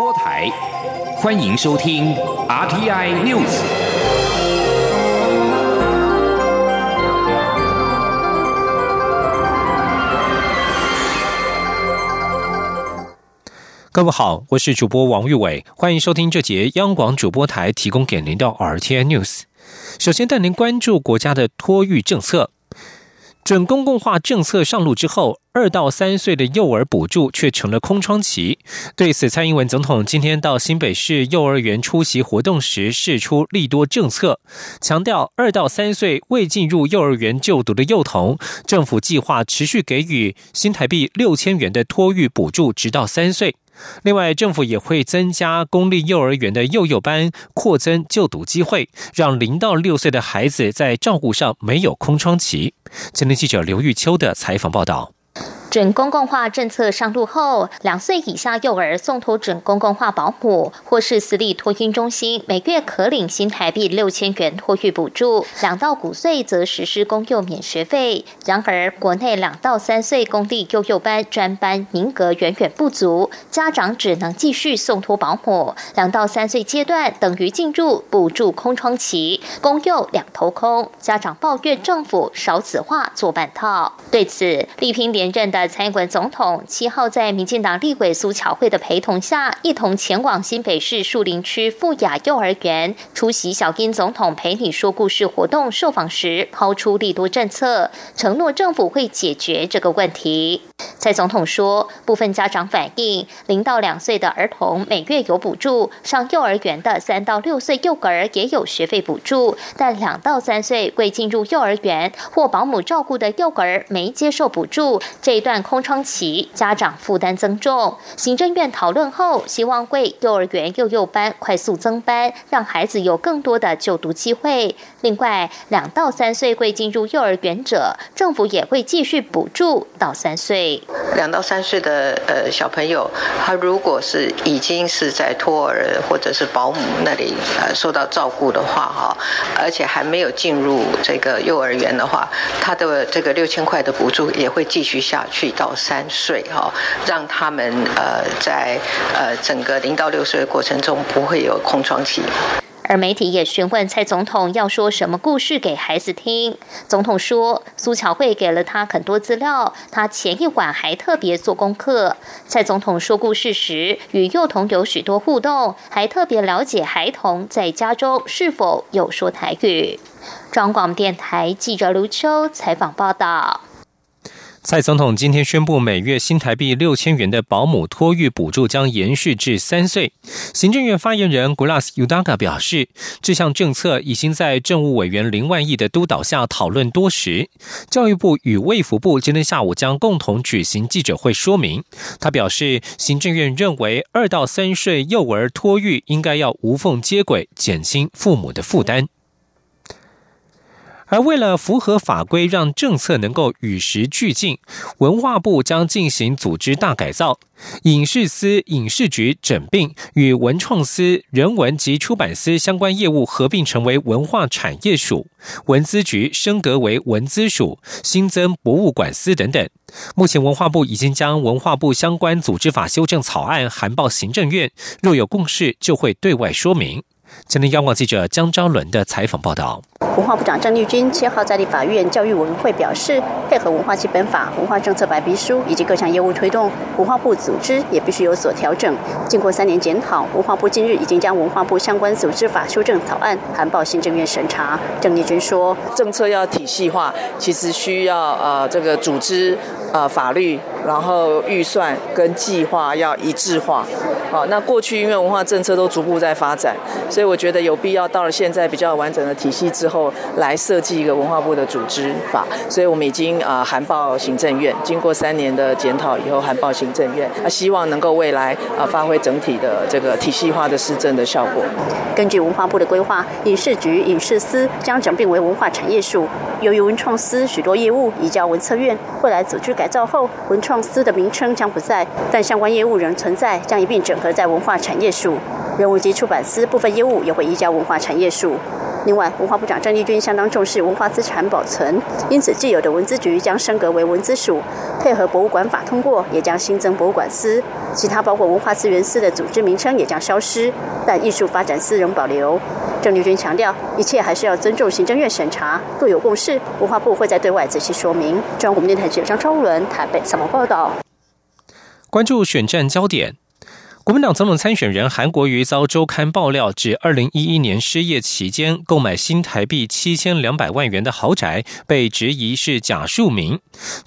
播台，欢迎收听 RTI News。各位好，我是主播王玉伟，欢迎收听这节央广主播台提供给您的 RTI News。首先带您关注国家的托育政策。准公共化政策上路之后，二到三岁的幼儿补助却成了空窗期。对此，蔡英文总统今天到新北市幼儿园出席活动时，释出利多政策，强调二到三岁未进入幼儿园就读的幼童，政府计划持续给予新台币六千元的托育补助，直到三岁。另外，政府也会增加公立幼儿园的幼幼班，扩增就读机会，让零到六岁的孩子在照顾上没有空窗期。前天记者刘玉秋的采访报道。准公共化政策上路后，两岁以下幼儿送托准公共化保姆或是私立托婴中心，每月可领新台币六千元托育补助；两到五岁则实施公幼免学费。然而，国内两到三岁公立幼幼班专班名额远远不足，家长只能继续送托保姆。两到三岁阶段等于进入补助空窗期，公幼两头空，家长抱怨政府少子化做半套。对此，力拼连任的。蔡英文总统七号在民进党立委苏巧慧的陪同下，一同前往新北市树林区富雅幼儿园出席小英总统陪你说故事活动受访时，抛出利多政策，承诺政府会解决这个问题。蔡总统说，部分家长反映，零到两岁的儿童每月有补助，上幼儿园的三到六岁幼儿也有学费补助，但两到三岁未进入幼儿园或保姆照顾的幼儿没接受补助，这一段空窗期家长负担增重。行政院讨论后，希望为幼儿园幼幼班快速增班，让孩子有更多的就读机会。另外，两到三岁未进入幼儿园者，政府也会继续补助到三岁。两到三岁的呃小朋友，他如果是已经是在托儿或者是保姆那里呃受到照顾的话哈，而且还没有进入这个幼儿园的话，他的这个六千块的补助也会继续下去到三岁哈，让他们呃在呃整个零到六岁的过程中不会有空窗期。而媒体也询问蔡总统要说什么故事给孩子听。总统说，苏巧慧给了他很多资料，他前一晚还特别做功课。蔡总统说故事时，与幼童有许多互动，还特别了解孩童在家中是否有说台语。中广电台记者卢秋采访报道。蔡总统今天宣布，每月新台币六千元的保姆托育补助将延续至三岁。行政院发言人 Glass Udaga 表示，这项政策已经在政务委员林万亿的督导下讨论多时。教育部与卫福部今天下午将共同举行记者会说明。他表示，行政院认为二到三岁幼儿托育应该要无缝接轨，减轻父母的负担。而为了符合法规，让政策能够与时俱进，文化部将进行组织大改造，影视司、影视局整并，与文创司、人文及出版司相关业务合并成为文化产业署，文资局升格为文资署，新增博物馆司等等。目前文化部已经将文化部相关组织法修正草案函报行政院，若有共识，就会对外说明。今天，央广记者江昭伦的采访报道。文化部长郑丽君七号在立法院教育委员会表示，配合文化基本法、文化政策白皮书以及各项业务推动，文化部组织也必须有所调整。经过三年检讨，文化部近日已经将文化部相关组织法修正草案函报行政院审查。郑丽君说，政策要体系化，其实需要呃这个组织呃法律，然后预算跟计划要一致化。好，那过去因为文化政策都逐步在发展，所以我觉得有必要到了现在比较完整的体系之后，来设计一个文化部的组织法。所以我们已经啊函报行政院，经过三年的检讨以后函报行政院，啊希望能够未来啊发挥整体的这个体系化的施政的效果。根据文化部的规划，影视局影视司将整并为文化产业署，由于文创司许多业务移交文策院，未来组织改造后，文创创思的名称将不再，但相关业务仍存在，将一并整合在文化产业数。人物及出版司部分业务也会移交文化产业署。另外，文化部长郑丽君相当重视文化资产保存，因此既有的文资局将升格为文资署，配合博物馆法通过，也将新增博物馆司。其他包括文化资源司的组织名称也将消失，但艺术发展司仍保留。郑丽君强调，一切还是要尊重行政院审查，各有共识。文化部会在对外仔细说明。中央广播电台记者张超伦台北采访报道。关注选战焦点。国民党总统参选人韩国瑜遭周刊爆料，指二零一一年失业期间购买新台币七千两百万元的豪宅，被质疑是假庶民。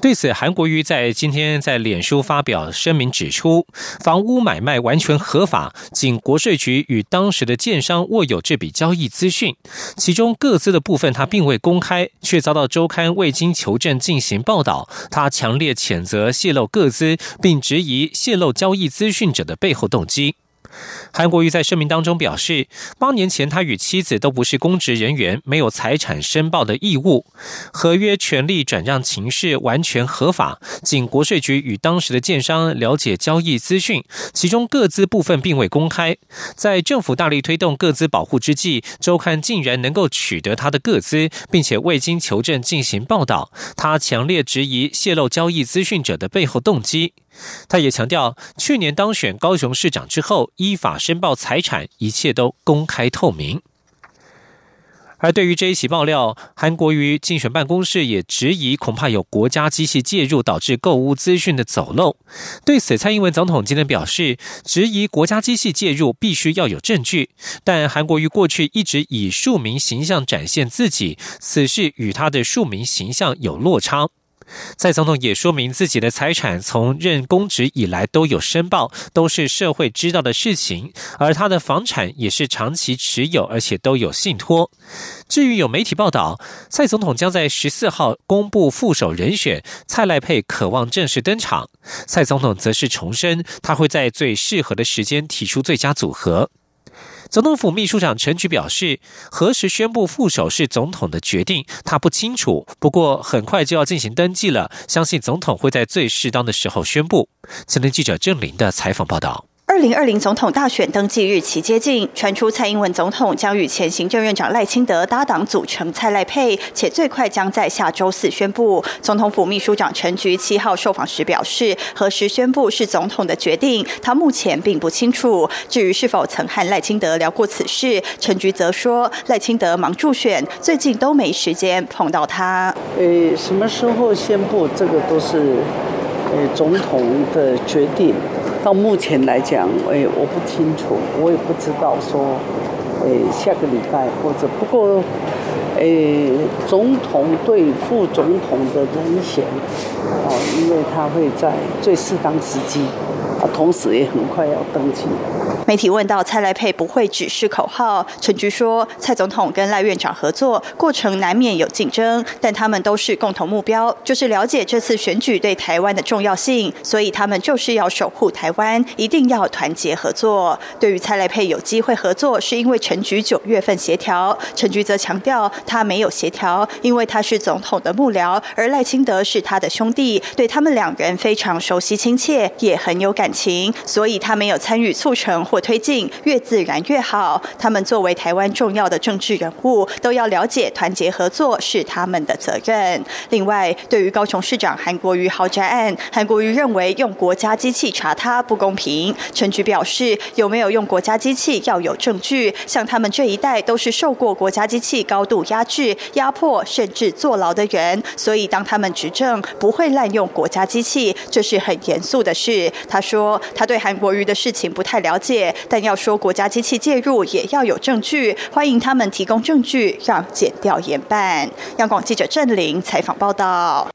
对此，韩国瑜在今天在脸书发表声明，指出房屋买卖完全合法，仅国税局与当时的建商握有这笔交易资讯，其中各资的部分他并未公开，却遭到周刊未经求证进行报道。他强烈谴责泄露各资，并质疑泄露交易资讯者的背后。动机。韩国瑜在声明当中表示，八年前他与妻子都不是公职人员，没有财产申报的义务，合约权利转让情势完全合法。仅国税局与当时的建商了解交易资讯，其中各资部分并未公开。在政府大力推动各资保护之际，周刊竟然能够取得他的各资，并且未经求证进行报道，他强烈质疑泄露交易资讯者的背后动机。他也强调，去年当选高雄市长之后，依法申报财产，一切都公开透明。而对于这一起爆料，韩国瑜竞选办公室也质疑，恐怕有国家机器介入，导致购物资讯的走漏。对此，蔡英文总统今天表示，质疑国家机器介入，必须要有证据。但韩国瑜过去一直以庶民形象展现自己，此事与他的庶民形象有落差。蔡总统也说明自己的财产从任公职以来都有申报，都是社会知道的事情。而他的房产也是长期持有，而且都有信托。至于有媒体报道，蔡总统将在十四号公布副手人选，蔡赖佩渴望正式登场。蔡总统则是重申，他会在最适合的时间提出最佳组合。总统府秘书长陈菊表示，何时宣布副手是总统的决定，他不清楚。不过很快就要进行登记了，相信总统会在最适当的时候宣布。前天记者郑林的采访报道。二零二零总统大选登记日期接近，传出蔡英文总统将与前行政院长赖清德搭档组成蔡赖配，且最快将在下周四宣布。总统府秘书长陈菊七号受访时表示，何时宣布是总统的决定，他目前并不清楚。至于是否曾和赖清德聊过此事，陈菊则说，赖清德忙助选，最近都没时间碰到他。呃，什么时候宣布，这个都是呃总统的决定。到目前来讲，哎，我不清楚，我也不知道说，哎，下个礼拜或者不过，哎，总统对副总统的人选，哦，因为他会在最适当时机，啊，同时也很快要登记。媒体问到蔡赖佩不会只是口号，陈菊说，蔡总统跟赖院长合作过程难免有竞争，但他们都是共同目标，就是了解这次选举对台湾的重要性，所以他们就是要守护台湾，一定要团结合作。对于蔡赖佩有机会合作，是因为陈菊九月份协调，陈菊则强调他没有协调，因为他是总统的幕僚，而赖清德是他的兄弟，对他们两人非常熟悉亲切，也很有感情，所以他没有参与促成。或推进越自然越好。他们作为台湾重要的政治人物，都要了解团结合作是他们的责任。另外，对于高雄市长韩国瑜豪宅案，韩国瑜认为用国家机器查他不公平。陈菊表示，有没有用国家机器要有证据。像他们这一代都是受过国家机器高度压制、压迫，甚至坐牢的人，所以当他们执政不会滥用国家机器，这是很严肃的事。他说，他对韩国瑜的事情不太了解。但要说国家机器介入，也要有证据。欢迎他们提供证据，让检调研办。央广记者郑玲采访报道。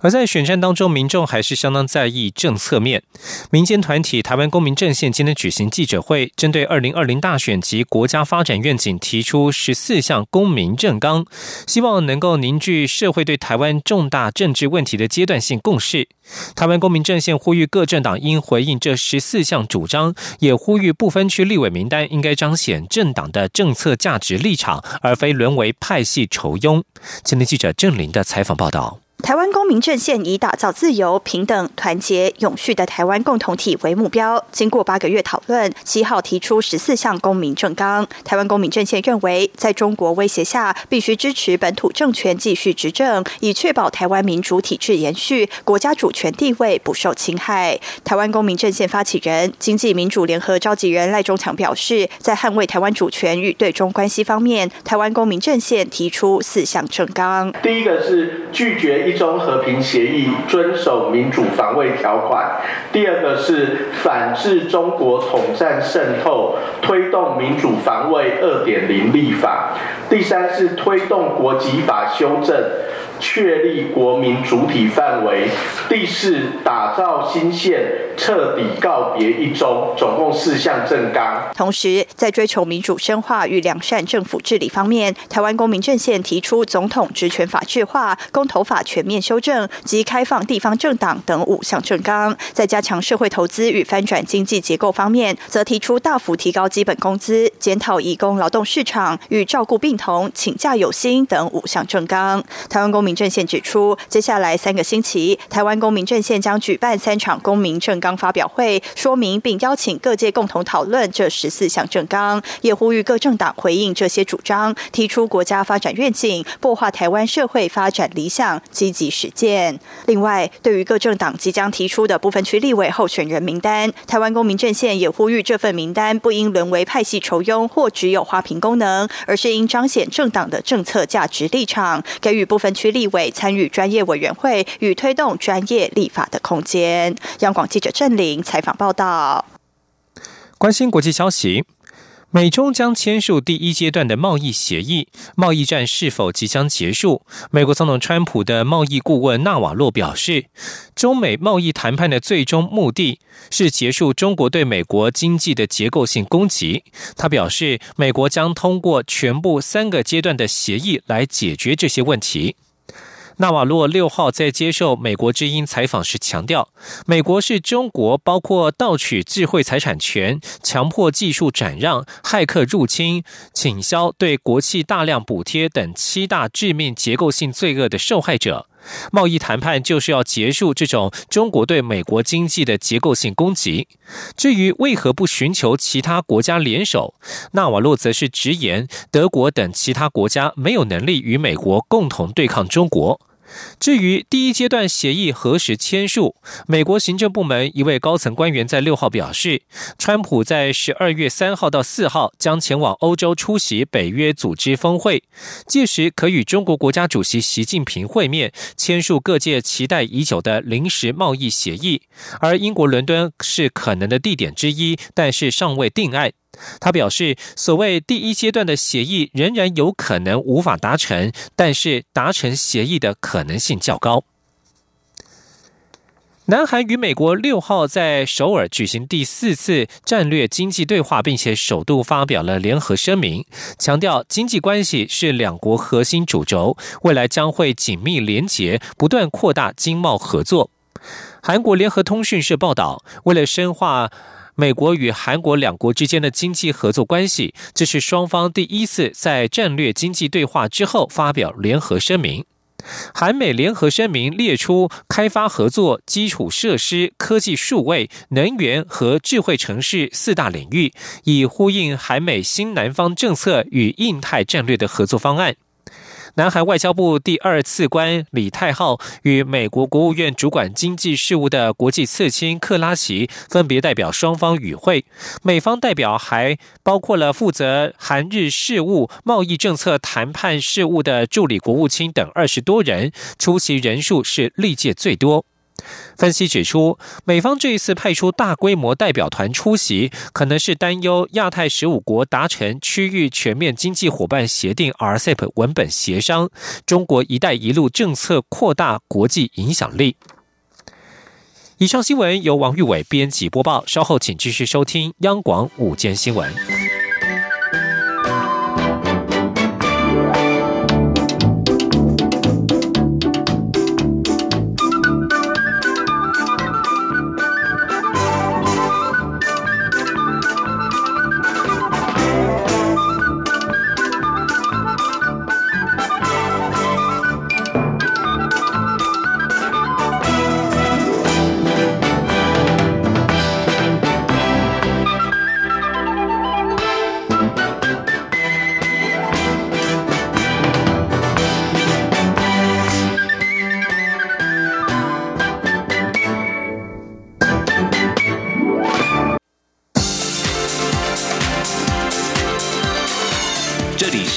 而在选战当中，民众还是相当在意政策面。民间团体台湾公民阵线今天举行记者会，针对二零二零大选及国家发展愿景提出十四项公民政纲，希望能够凝聚社会对台湾重大政治问题的阶段性共识。台湾公民阵线呼吁各政党应回应这十四项主张，也呼吁不分区立委名单应该彰显政党的政策价值立场，而非沦为派系仇庸。今天记者郑林的采访报道。台湾公民阵线以打造自由、平等、团结、永续的台湾共同体为目标。经过八个月讨论，七号提出十四项公民政纲。台湾公民阵线认为，在中国威胁下，必须支持本土政权继续执政，以确保台湾民主体制延续，国家主权地位不受侵害。台湾公民阵线发起人、经济民主联合召集人赖中强表示，在捍卫台湾主权与对中关系方面，台湾公民阵线提出四项政纲。第一个是拒绝。一中和平协议遵守民主防卫条款，第二个是反制中国统战渗透，推动民主防卫二点零立法，第三是推动国籍法修正。确立国民主体范围，第四，打造新县，彻底告别一中，总共四项政纲。同时，在追求民主深化与良善政府治理方面，台湾公民阵线提出总统职权法制化、公投法全面修正及开放地方政党等五项政纲。在加强社会投资与翻转经济结构方面，则提出大幅提高基本工资、检讨移工劳动市场与照顾病童、请假有薪等五项政纲。台湾公民。民阵线指出，接下来三个星期，台湾公民阵线将举办三场公民政纲发表会，说明并邀请各界共同讨论这十四项政纲，也呼吁各政党回应这些主张，提出国家发展愿景，擘画台湾社会发展理想，积极实践。另外，对于各政党即将提出的部分区立委候选人名单，台湾公民阵线也呼吁这份名单不应沦为派系酬庸或只有花瓶功能，而是应彰显政党的政策价值立场，给予部分区立。立委参与专业委员会与推动专业立法的空间。央广记者郑玲采访报道。关心国际消息，美中将签署第一阶段的贸易协议，贸易战是否即将结束？美国总统川普的贸易顾问纳瓦洛表示，中美贸易谈判的最终目的是结束中国对美国经济的结构性攻击。他表示，美国将通过全部三个阶段的协议来解决这些问题。纳瓦洛六号在接受美国之音采访时强调，美国是中国包括盗取智慧财产权、强迫技术转让、骇客入侵、倾销对国企大量补贴等七大致命结构性罪恶的受害者。贸易谈判就是要结束这种中国对美国经济的结构性攻击。至于为何不寻求其他国家联手，纳瓦洛则是直言，德国等其他国家没有能力与美国共同对抗中国。至于第一阶段协议何时签署，美国行政部门一位高层官员在六号表示，川普在十二月三号到四号将前往欧洲出席北约组织峰会，届时可与中国国家主席习近平会面，签署各界期待已久的临时贸易协议。而英国伦敦是可能的地点之一，但是尚未定案。他表示，所谓第一阶段的协议仍然有可能无法达成，但是达成协议的可能性较高。南韩与美国六号在首尔举行第四次战略经济对话，并且首度发表了联合声明，强调经济关系是两国核心主轴，未来将会紧密连结，不断扩大经贸合作。韩国联合通讯社报道，为了深化。美国与韩国两国之间的经济合作关系，这是双方第一次在战略经济对话之后发表联合声明。韩美联合声明列出开发合作、基础设施、科技数位、能源和智慧城市四大领域，以呼应韩美新南方政策与印太战略的合作方案。南韩外交部第二次官李泰浩与美国国务院主管经济事务的国际次卿克拉奇分别代表双方与会，美方代表还包括了负责韩日事务、贸易政策谈判事务的助理国务卿等二十多人，出席人数是历届最多。分析指出，美方这一次派出大规模代表团出席，可能是担忧亚太十五国达成区域全面经济伙伴协定 （RCEP） 文本协商，中国“一带一路”政策扩大国际影响力。以上新闻由王玉伟编辑播报，稍后请继续收听央广午间新闻。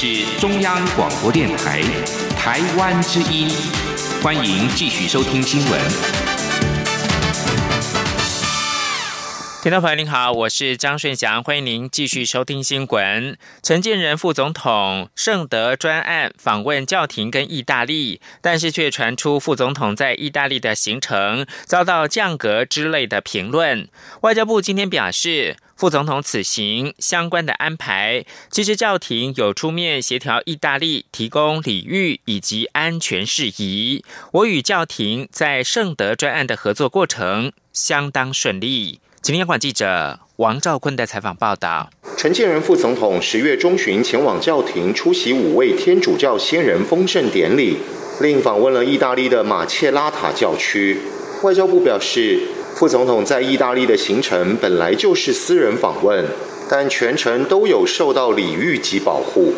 是中央广播电台台湾之音，欢迎继续收听新闻。听众朋友您好，我是张顺祥，欢迎您继续收听新闻。陈建仁副总统圣德专案访问教廷跟意大利，但是却传出副总统在意大利的行程遭到降格之类的评论。外交部今天表示，副总统此行相关的安排，其实教廷有出面协调意大利提供礼遇以及安全事宜。我与教廷在圣德专案的合作过程相当顺利。请央广记者王兆坤的采访报道：陈建仁副总统十月中旬前往教廷出席五位天主教先人封圣典礼，另访问了意大利的马切拉塔教区。外交部表示，副总统在意大利的行程本来就是私人访问，但全程都有受到礼遇及保护。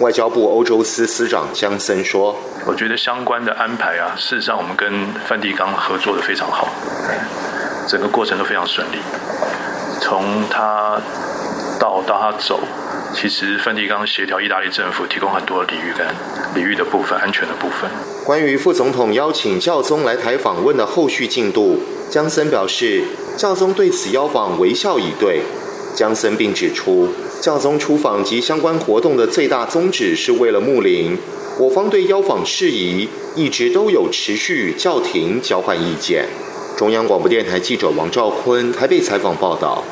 外交部欧洲司司长江森说：“我觉得相关的安排啊，事实上我们跟梵蒂冈合作的非常好。”整个过程都非常顺利，从他到到他走，其实梵蒂冈协调意大利政府提供很多礼遇跟礼遇的部分、安全的部分。关于副总统邀请教宗来台访问的后续进度，江森表示，教宗对此邀访微笑以对。江森并指出，教宗出访及相关活动的最大宗旨是为了睦邻，我方对邀访事宜一直都有持续教廷交换意见。中央广播电台记者王兆坤台北采访报道：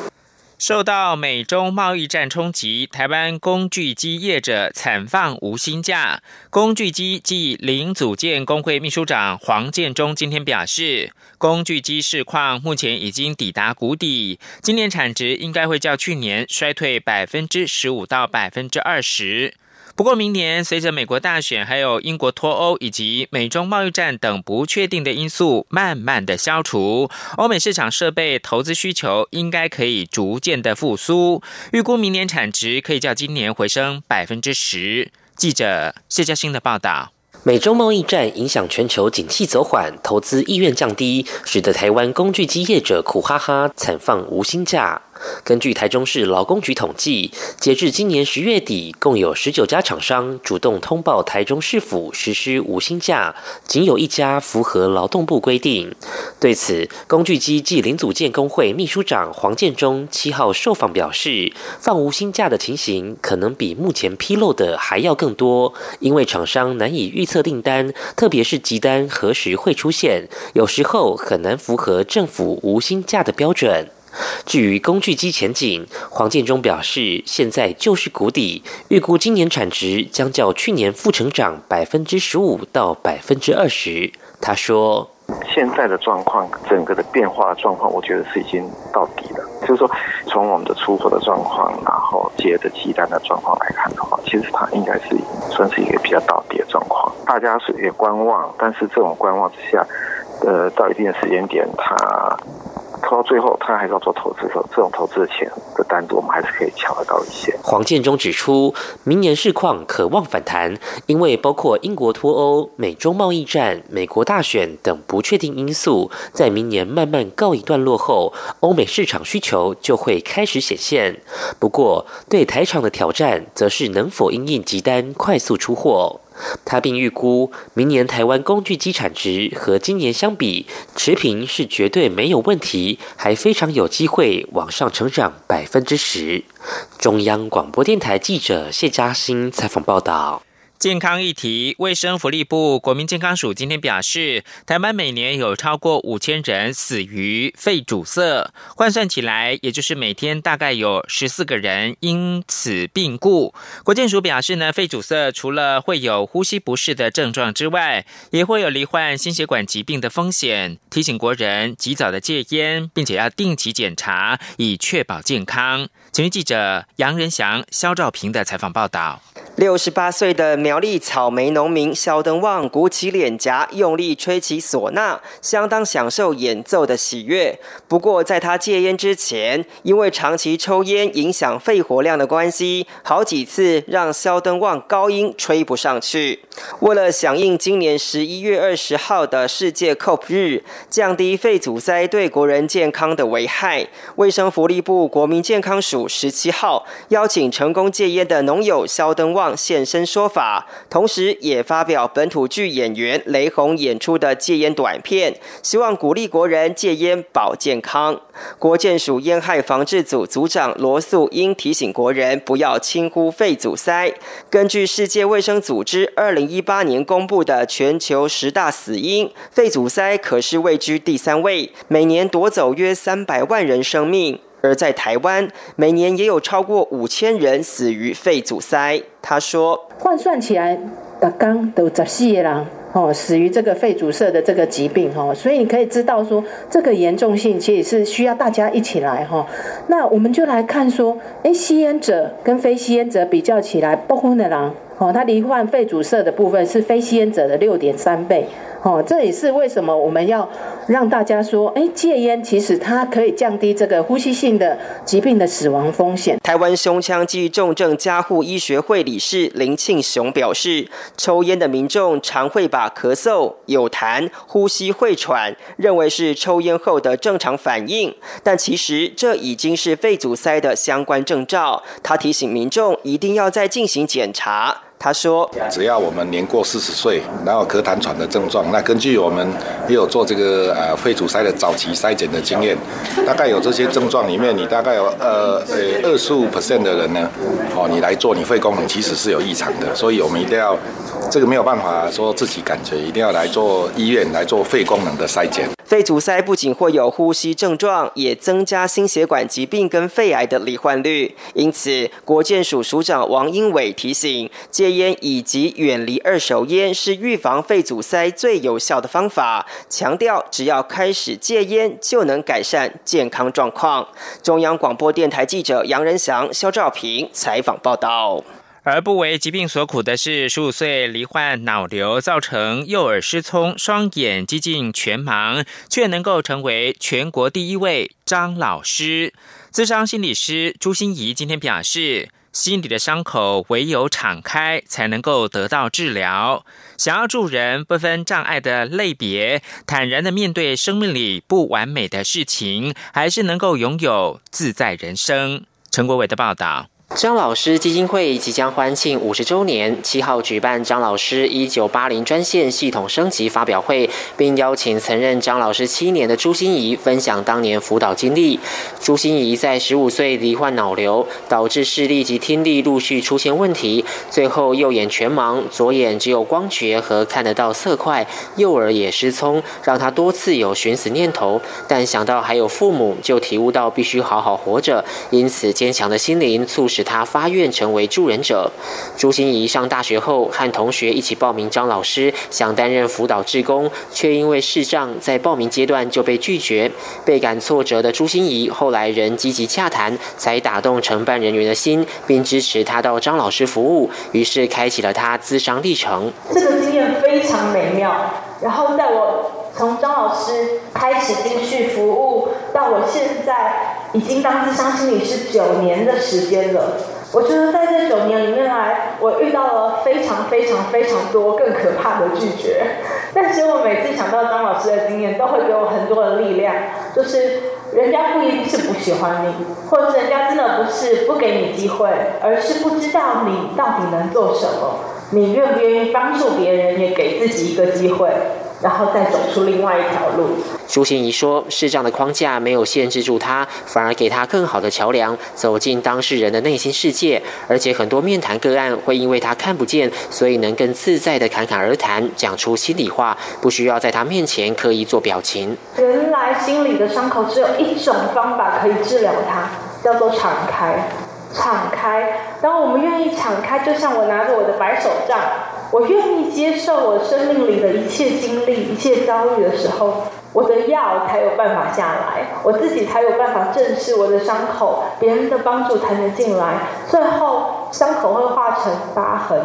受到美中贸易战冲击，台湾工具机业者惨放无薪假。工具机暨零组件工会秘书长黄建中今天表示，工具机市况目前已经抵达谷底，今年产值应该会较去年衰退百分之十五到百分之二十。不过，明年随着美国大选、还有英国脱欧以及美中贸易战等不确定的因素慢慢的消除，欧美市场设备投资需求应该可以逐渐的复苏。预估明年产值可以较今年回升百分之十。记者谢嘉欣的报道。美中贸易战影响全球景气走缓，投资意愿降低，使得台湾工具机业者苦哈哈惨放无薪假。根据台中市劳工局统计，截至今年十月底，共有十九家厂商主动通报台中市府实施无薪假，仅有一家符合劳动部规定。对此，工具机暨零组件工会秘书长黄建中七号受访表示，放无薪假的情形可能比目前披露的还要更多，因为厂商难以预测订单，特别是急单何时会出现，有时候很难符合政府无薪假的标准。至于工具机前景，黄建中表示，现在就是谷底，预估今年产值将较去年负成长百分之十五到百分之二十。他说：“现在的状况，整个的变化状况，我觉得是已经到底了。就是说，从我们的出货的状况，然后接的鸡蛋的状况来看的话，其实它应该是算是一个比较到底的状况。大家是也观望，但是这种观望之下，呃，到一定的时间点，它。”拖到最后，他还是要做投资的时候，这种投资的钱的单子，我们还是可以抢得到一些。黄建中指出，明年市况可望反弹，因为包括英国脱欧、美中贸易战、美国大选等不确定因素，在明年慢慢告一段落后，欧美市场需求就会开始显现。不过，对台厂的挑战，则是能否因应急单快速出货。他并预估，明年台湾工具机产值和今年相比持平是绝对没有问题，还非常有机会往上成长百分之十。中央广播电台记者谢嘉欣采访报道。健康议题，卫生福利部国民健康署今天表示，台湾每年有超过五千人死于肺阻塞，换算起来，也就是每天大概有十四个人因此病故。国健署表示呢，肺阻塞除了会有呼吸不适的症状之外，也会有罹患心血管疾病的风险，提醒国人及早的戒烟，并且要定期检查，以确保健康。请听记者杨仁祥、肖兆平的采访报道。六十八岁的苗栗草莓农民肖登旺鼓起脸颊，用力吹起唢呐，相当享受演奏的喜悦。不过，在他戒烟之前，因为长期抽烟影响肺活量的关系，好几次让肖登旺高音吹不上去。为了响应今年十一月二十号的世界 COP 日，降低肺阻塞对国人健康的危害，卫生福利部国民健康署十七号邀请成功戒烟的农友肖登旺。现身说法，同时也发表本土剧演员雷洪演出的戒烟短片，希望鼓励国人戒烟保健康。国健署烟害防治组组长罗素英提醒国人不要轻忽肺阻塞。根据世界卫生组织二零一八年公布的全球十大死因，肺阻塞可是位居第三位，每年夺走约三百万人生命。而在台湾，每年也有超过五千人死于肺阻塞。他说：“换算起来，大刚都十四个人。”哦，死于这个肺阻塞的这个疾病哦，所以你可以知道说这个严重性其实是需要大家一起来哈。那我们就来看说，哎，吸烟者跟非吸烟者比较起来，不婚的人哦，他罹患肺阻塞的部分是非吸烟者的六点三倍。哦，这也是为什么我们要让大家说，哎，戒烟其实它可以降低这个呼吸性的疾病的死亡风险。台湾胸腔及重症加护医学会理事林庆雄表示，抽烟的民众常会把咳嗽、有痰、呼吸会喘认为是抽烟后的正常反应，但其实这已经是肺阻塞的相关征兆。他提醒民众一定要再进行检查。他说：“只要我们年过四十岁，然后咳痰喘的症状，那根据我们也有做这个呃肺阻塞的早期筛检的经验，大概有这些症状里面，你大概有呃呃二十五 percent 的人呢，哦，你来做你肺功能其实是有异常的，所以我们一定要。”这个没有办法说自己感觉，一定要来做医院来做肺功能的筛检。肺阻塞不仅会有呼吸症状，也增加心血管疾病跟肺癌的罹患率。因此，国健署署长王英伟提醒，戒烟以及远离二手烟是预防肺阻塞最有效的方法。强调，只要开始戒烟，就能改善健康状况。中央广播电台记者杨仁祥、肖兆平采访报道。而不为疾病所苦的是，十五岁罹患脑瘤，造成右耳失聪，双眼几近全盲，却能够成为全国第一位张老师。资商心理师朱心怡今天表示，心里的伤口唯有敞开，才能够得到治疗。想要助人不分障碍的类别，坦然的面对生命里不完美的事情，还是能够拥有自在人生。陈国伟的报道。张老师基金会即将欢庆五十周年，七号举办张老师一九八零专线系统升级发表会，并邀请曾任张老师七年的朱心怡分享当年辅导经历。朱心怡在十五岁罹患脑瘤，导致视力及听力陆续出现问题，最后右眼全盲，左眼只有光觉和看得到色块，右耳也失聪，让他多次有寻死念头。但想到还有父母，就体悟到必须好好活着，因此坚强的心灵促使。他发愿成为助人者。朱心怡上大学后，和同学一起报名张老师，想担任辅导志工，却因为视障，在报名阶段就被拒绝。倍感挫折的朱心怡，后来仍积极洽谈，才打动承办人员的心，并支持他到张老师服务，于是开启了他资商历程。这个经验非常美妙。然后在我从张老师开始进去服务，到我现在。已经当智商心理师九年的时间了，我觉得在这九年里面来，我遇到了非常非常非常多更可怕的拒绝。但是我每次想到张老师的经验，都会给我很多的力量。就是人家不一定是不喜欢你，或者人家真的不是不给你机会，而是不知道你到底能做什么。你愿不愿意帮助别人，也给自己一个机会？然后再走出另外一条路。朱欣怡说：“视障的框架没有限制住他，反而给他更好的桥梁，走进当事人的内心世界。而且很多面谈个案会因为他看不见，所以能更自在的侃侃而谈，讲出心里话，不需要在他面前刻意做表情。原来心里的伤口只有一种方法可以治疗它，叫做敞开。敞开，当我们愿意敞开，就像我拿着我的白手杖。”我愿意接受我生命里的一切经历、一切遭遇的时候，我的药才有办法下来，我自己才有办法正视我的伤口，别人的帮助才能进来，最后伤口会化成疤痕。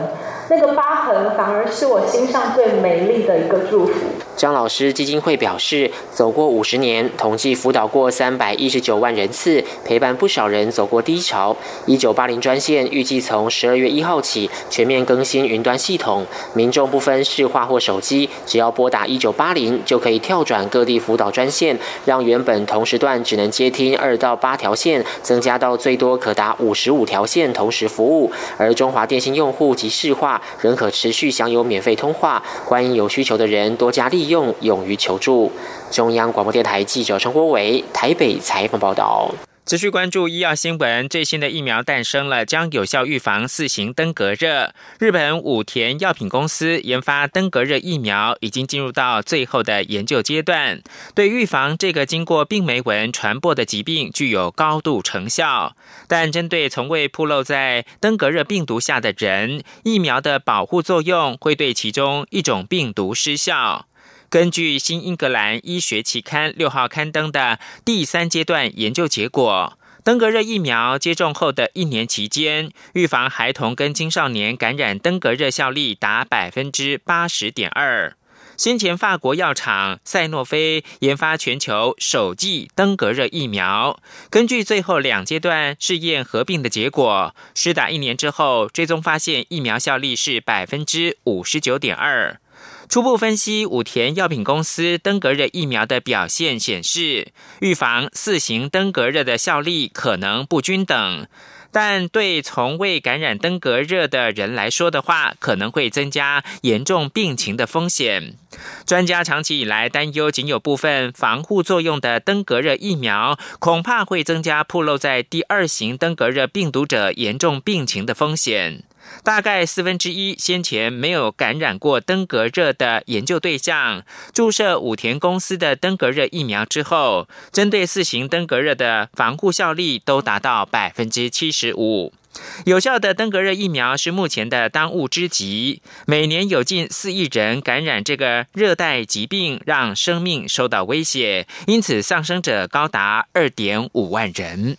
那个疤痕反而是我心上最美丽的一个祝福。张老师基金会表示，走过五十年，统计辅导过三百一十九万人次，陪伴不少人走过低潮。一九八零专线预计从十二月一号起全面更新云端系统，民众不分市话或手机，只要拨打一九八零就可以跳转各地辅导专线，让原本同时段只能接听二到八条线，增加到最多可达五十五条线同时服务。而中华电信用户及市话仍可持续享有免费通话，欢迎有需求的人多加利用勇于求助。中央广播电台记者陈国伟台北采访报道。持续关注医药新闻，最新的疫苗诞生了，将有效预防四型登革热。日本武田药品公司研发登革热疫苗，已经进入到最后的研究阶段，对预防这个经过病媒蚊传播的疾病具有高度成效。但针对从未暴露在登革热病毒下的人，疫苗的保护作用会对其中一种病毒失效。根据《新英格兰医学期刊》六号刊登的第三阶段研究结果，登革热疫苗接种后的一年期间，预防孩童跟青少年感染登革热效力达百分之八十点二。先前法国药厂赛诺菲研发全球首剂登革热疫苗，根据最后两阶段试验合并的结果，施打一年之后，追踪发现疫苗效力是百分之五十九点二。初步分析武田药品公司登革热疫苗的表现显示，预防四型登革热的效力可能不均等，但对从未感染登革热的人来说的话，可能会增加严重病情的风险。专家长期以来担忧，仅有部分防护作用的登革热疫苗，恐怕会增加暴露在第二型登革热病毒者严重病情的风险。大概四分之一先前没有感染过登革热的研究对象，注射武田公司的登革热疫苗之后，针对四型登革热的防护效力都达到百分之七十五。有效的登革热疫苗是目前的当务之急。每年有近四亿人感染这个热带疾病，让生命受到威胁，因此丧生者高达二点五万人。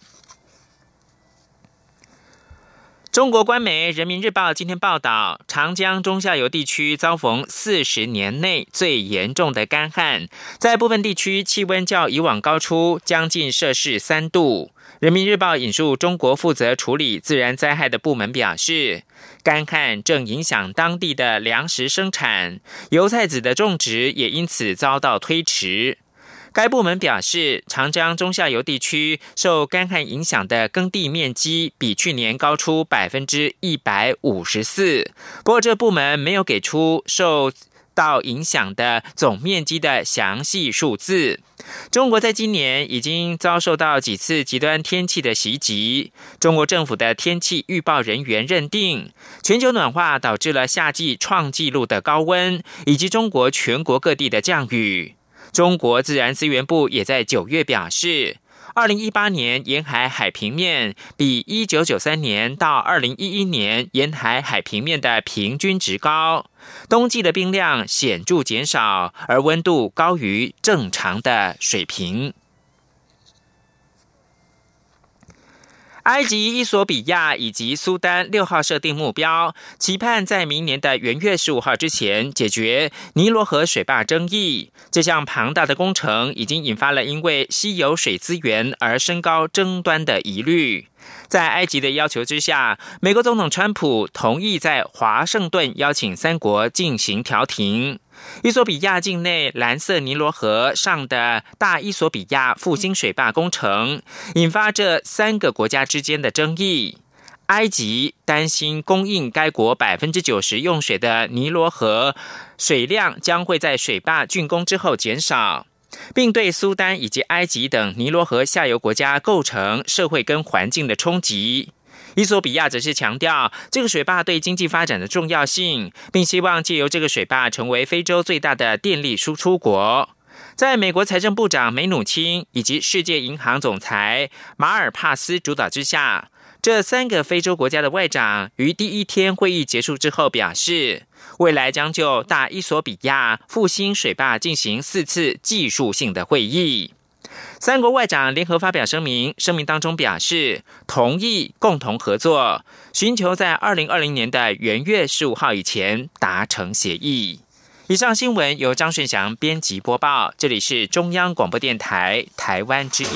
中国官媒《人民日报》今天报道，长江中下游地区遭逢四十年内最严重的干旱，在部分地区气温较以往高出将近摄氏三度。《人民日报》引述中国负责处理自然灾害的部门表示，干旱正影响当地的粮食生产，油菜籽的种植也因此遭到推迟。该部门表示，长江中下游地区受干旱影响的耕地面积比去年高出百分之一百五十四。不过，这部门没有给出受到影响的总面积的详细数字。中国在今年已经遭受到几次极端天气的袭击。中国政府的天气预报人员认定，全球暖化导致了夏季创纪录的高温，以及中国全国各地的降雨。中国自然资源部也在九月表示，二零一八年沿海海平面比一九九三年到二零一一年沿海海平面的平均值高，冬季的冰量显著减少，而温度高于正常的水平。埃及、伊索比亚以及苏丹六号设定目标，期盼在明年的元月十五号之前解决尼罗河水坝争议。这项庞大的工程已经引发了因为稀有水资源而升高争端的疑虑。在埃及的要求之下，美国总统川普同意在华盛顿邀请三国进行调停。伊索比亚境内蓝色尼罗河上的大伊索比亚复兴水坝工程，引发这三个国家之间的争议。埃及担心供应该国百分之九十用水的尼罗河水量将会在水坝竣工之后减少，并对苏丹以及埃及等尼罗河下游国家构成社会跟环境的冲击。伊索比亚则是强调这个水坝对经济发展的重要性，并希望借由这个水坝成为非洲最大的电力输出国。在美国财政部长梅努钦以及世界银行总裁马尔帕斯主导之下，这三个非洲国家的外长于第一天会议结束之后表示，未来将就大伊索比亚复兴水坝进行四次技术性的会议。三国外长联合发表声明，声明当中表示同意共同合作，寻求在二零二零年的元月十五号以前达成协议。以上新闻由张顺祥编辑播报，这里是中央广播电台台湾之音。